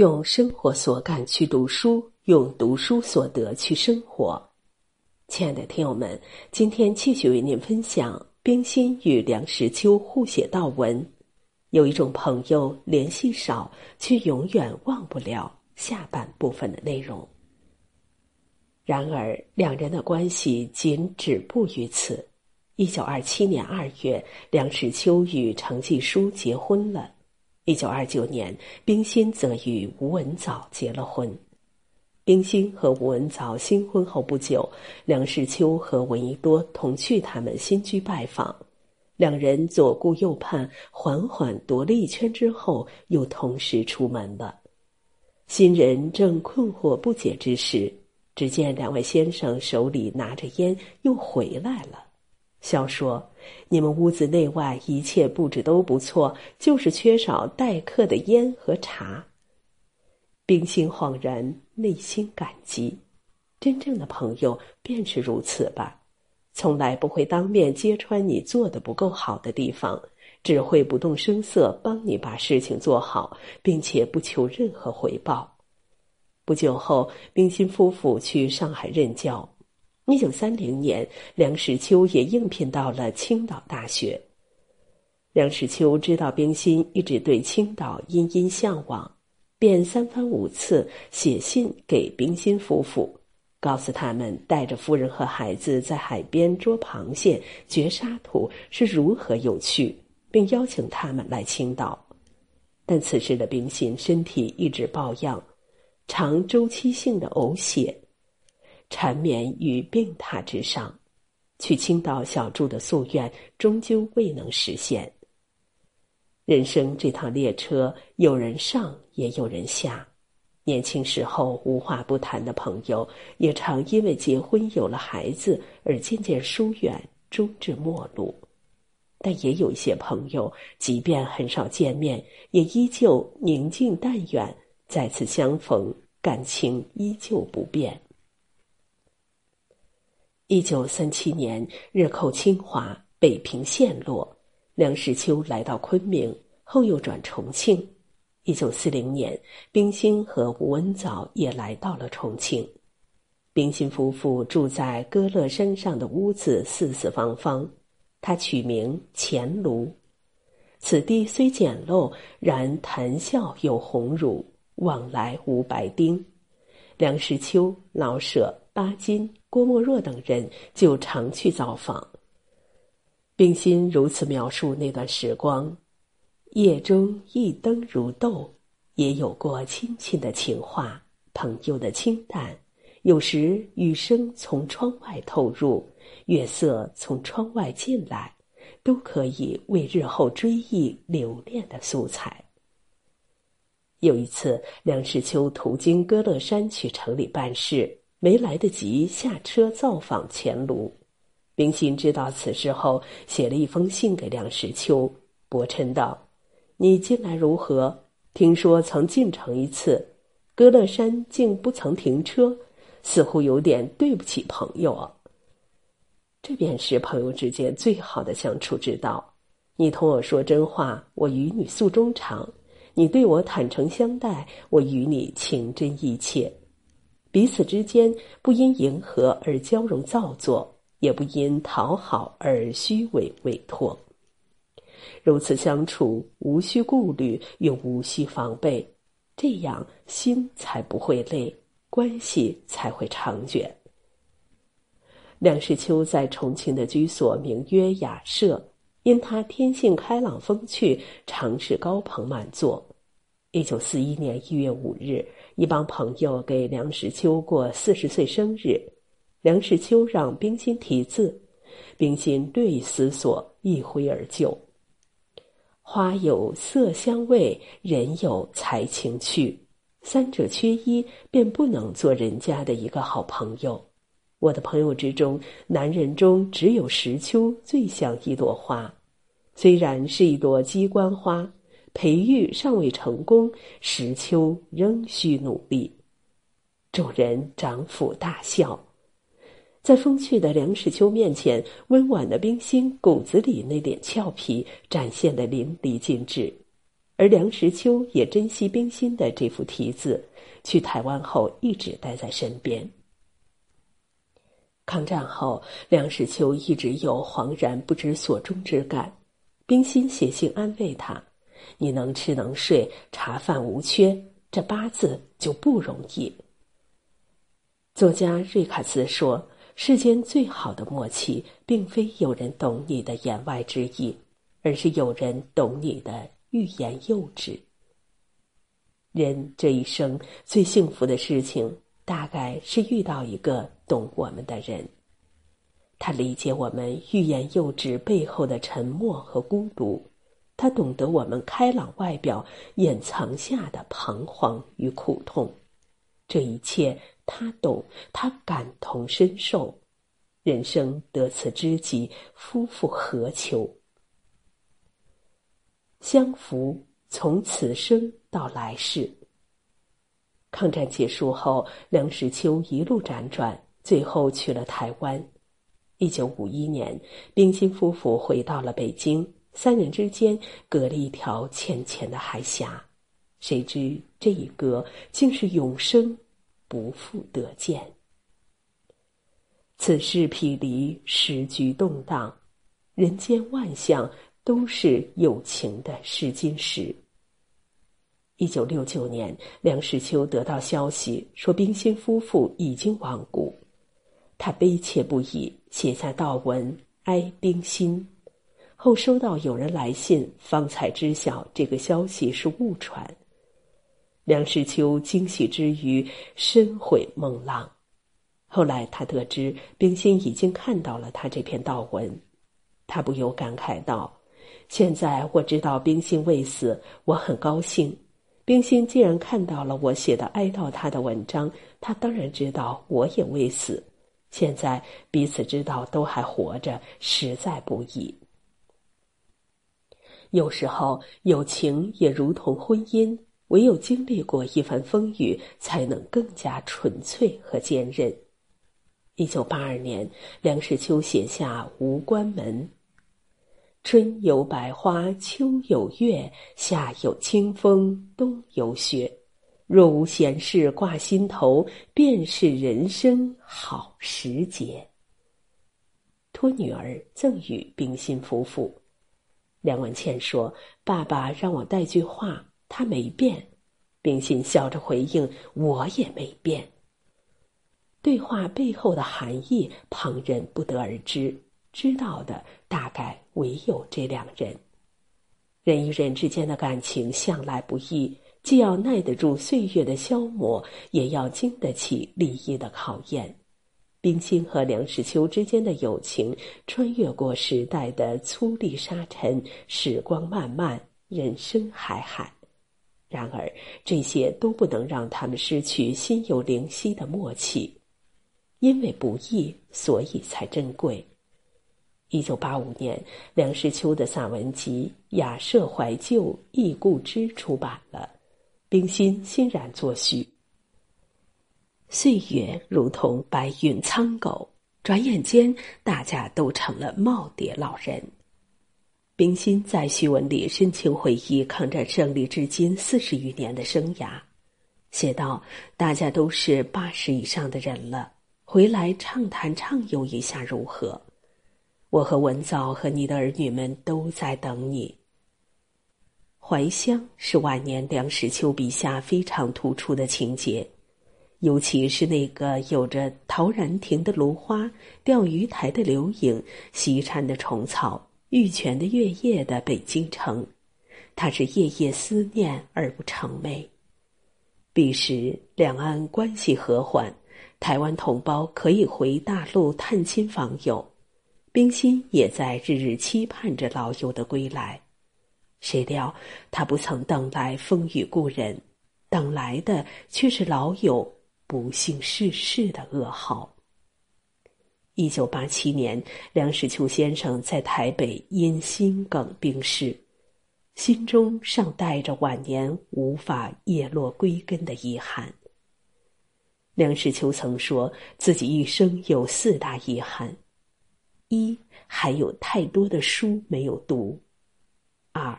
用生活所感去读书，用读书所得去生活。亲爱的听友们，今天继续为您分享冰心与梁实秋互写悼文。有一种朋友联系少，却永远忘不了下半部分的内容。然而，两人的关系仅止步于此。一九二七年二月，梁实秋与程继书结婚了。一九二九年，冰心则与吴文藻结了婚。冰心和吴文藻新婚后不久，梁实秋和闻一多同去他们新居拜访，两人左顾右盼，缓缓踱了一圈之后，又同时出门了。新人正困惑不解之时，只见两位先生手里拿着烟，又回来了。笑说：“你们屋子内外一切布置都不错，就是缺少待客的烟和茶。”冰心恍然，内心感激。真正的朋友便是如此吧，从来不会当面揭穿你做的不够好的地方，只会不动声色帮你把事情做好，并且不求任何回报。不久后，冰心夫妇去上海任教。一九三零年，梁实秋也应聘到了青岛大学。梁实秋知道冰心一直对青岛殷殷向往，便三番五次写信给冰心夫妇，告诉他们带着夫人和孩子在海边捉螃蟹、掘沙土是如何有趣，并邀请他们来青岛。但此时的冰心身体一直抱恙，常周期性的呕血。缠绵于病榻之上，去青岛小住的夙愿终究未能实现。人生这趟列车，有人上，也有人下。年轻时候无话不谈的朋友，也常因为结婚有了孩子而渐渐疏远，终至陌路。但也有一些朋友，即便很少见面，也依旧宁静淡远。再次相逢，感情依旧不变。一九三七年，日寇侵华，北平陷落。梁实秋来到昆明，后又转重庆。一九四零年，冰心和吴文藻也来到了重庆。冰心夫妇住在歌乐山上的屋子，四四方方，他取名钱庐。此地虽简陋，然谈笑有鸿儒，往来无白丁。梁实秋、老舍、巴金。郭沫若等人就常去造访。冰心如此描述那段时光：夜中一灯如豆，也有过亲亲的情话，朋友的清淡。有时雨声从窗外透入，月色从窗外进来，都可以为日后追忆留恋的素材。有一次，梁实秋途经歌乐山去城里办事。没来得及下车造访钱卢，冰心知道此事后，写了一封信给梁实秋，薄嗔道：“你近来如何？听说曾进城一次，歌乐山竟不曾停车，似乎有点对不起朋友啊。这便是朋友之间最好的相处之道。你同我说真话，我与你诉衷肠；你对我坦诚相待，我与你情真意切。”彼此之间不因迎合而交融造作，也不因讨好而虚伪委托。如此相处，无需顾虑，又无需防备，这样心才不会累，关系才会长远。梁实秋在重庆的居所名曰雅舍，因他天性开朗风趣，常是高朋满座。一九四一年一月五日。一帮朋友给梁实秋过四十岁生日，梁实秋让冰心题字，冰心略一思索，一挥而就。花有色香味，人有才情趣，三者缺一，便不能做人家的一个好朋友。我的朋友之中，男人中只有石秋最像一朵花，虽然是一朵鸡冠花。培育尚未成功，石秋仍需努力。众人长抚大笑，在风趣的梁实秋面前，温婉的冰心骨子里那点俏皮展现的淋漓尽致。而梁实秋也珍惜冰心的这副题字，去台湾后一直带在身边。抗战后，梁实秋一直有惶然不知所终之感。冰心写信安慰他：“你能吃能睡，茶饭无缺，这八字就不容易。”作家瑞卡斯说：“世间最好的默契，并非有人懂你的言外之意，而是有人懂你的欲言又止。”人这一生最幸福的事情，大概是遇到一个。懂我们的人，他理解我们欲言又止背后的沉默和孤独，他懂得我们开朗外表掩藏下的彷徨与苦痛，这一切他懂，他感同身受。人生得此知己，夫复何求？相扶从此生到来世。抗战结束后，梁实秋一路辗转。最后去了台湾。一九五一年，冰心夫妇回到了北京，三人之间隔了一条浅浅的海峡。谁知这一隔，竟是永生不复得见。此事匹离，时局动荡，人间万象都是有情的试金石。一九六九年，梁实秋得到消息说，冰心夫妇已经亡故。他悲切不已，写下悼文哀冰心。后收到有人来信，方才知晓这个消息是误传。梁实秋惊喜之余，深悔孟浪。后来他得知冰心已经看到了他这篇悼文，他不由感慨道：“现在我知道冰心未死，我很高兴。冰心既然看到了我写的哀悼他的文章，他当然知道我也未死。”现在彼此知道都还活着，实在不易。有时候友情也如同婚姻，唯有经历过一番风雨，才能更加纯粹和坚韧。一九八二年，梁实秋写下《无关门》：“春有百花，秋有月，夏有清风，冬有雪。”若无闲事挂心头，便是人生好时节。托女儿赠与冰心夫妇。梁文倩说：“爸爸让我带句话，他没变。”冰心笑着回应：“我也没变。”对话背后的含义，旁人不得而知，知道的大概唯有这两人。人与人之间的感情向来不易。既要耐得住岁月的消磨，也要经得起利益的考验。冰心和梁实秋之间的友情，穿越过时代的粗砺沙尘，时光漫漫，人生海海。然而，这些都不能让他们失去心有灵犀的默契。因为不易，所以才珍贵。一九八五年，梁实秋的散文集《雅舍怀旧忆故知》出版了。冰心欣然作序。岁月如同白云苍狗，转眼间大家都成了耄耋老人。冰心在序文里深情回忆抗战胜利至今四十余年的生涯，写道：“大家都是八十以上的人了，回来畅谈畅游一下如何？我和文藻和你的儿女们都在等你。”怀乡是晚年梁实秋笔下非常突出的情节，尤其是那个有着陶然亭的芦花、钓鱼台的柳影、西山的虫草、玉泉的月夜的北京城，他是夜夜思念而不成寐。彼时两岸关系和缓，台湾同胞可以回大陆探亲访友，冰心也在日日期盼着老友的归来。谁料他不曾等来风雨故人，等来的却是老友不幸逝世的噩耗。一九八七年，梁实秋先生在台北因心梗病逝，心中尚带着晚年无法叶落归根的遗憾。梁实秋曾说自己一生有四大遗憾：一还有太多的书没有读；二。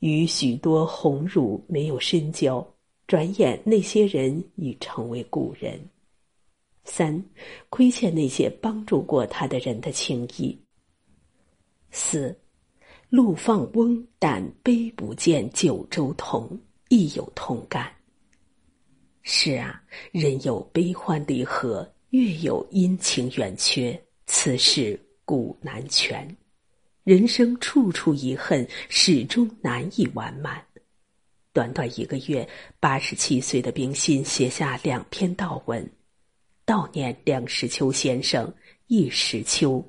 与许多鸿儒没有深交，转眼那些人已成为故人。三，亏欠那些帮助过他的人的情谊。四，陆放翁，但悲不见九州同，亦有同感。是啊，人有悲欢离合，月有阴晴圆缺，此事古难全。人生处处遗恨，始终难以完满。短短一个月，八十七岁的冰心写下两篇悼文，悼念梁实秋先生。一时秋，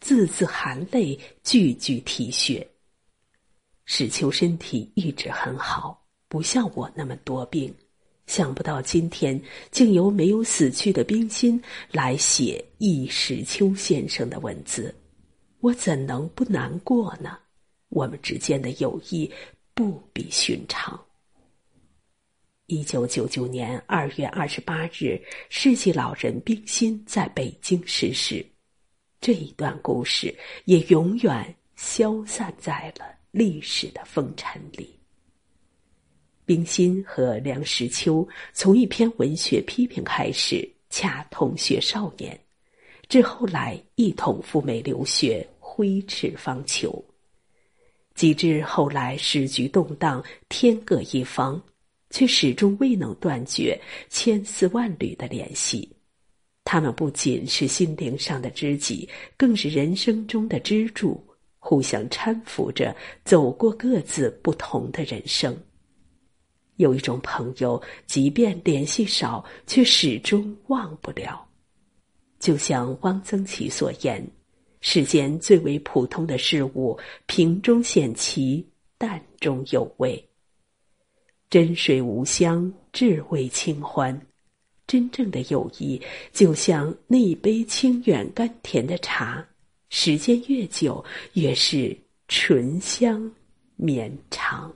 字字含泪，句句啼血。史秋身体一直很好，不像我那么多病。想不到今天竟由没有死去的冰心来写易时秋先生的文字，我怎能不难过呢？我们之间的友谊不比寻常。一九九九年二月二十八日，世纪老人冰心在北京逝世，这一段故事也永远消散在了历史的风尘里。冰心和梁实秋从一篇文学批评开始，恰同学少年，至后来一同赴美留学，挥斥方遒。及至后来时局动荡，天各一方，却始终未能断绝千丝万缕的联系。他们不仅是心灵上的知己，更是人生中的支柱，互相搀扶着走过各自不同的人生。有一种朋友，即便联系少，却始终忘不了。就像汪曾祺所言：“世间最为普通的事物，瓶中显奇，淡中有味。真水无香，至味清欢。真正的友谊，就像那一杯清远甘甜的茶，时间越久，越是醇香绵长。”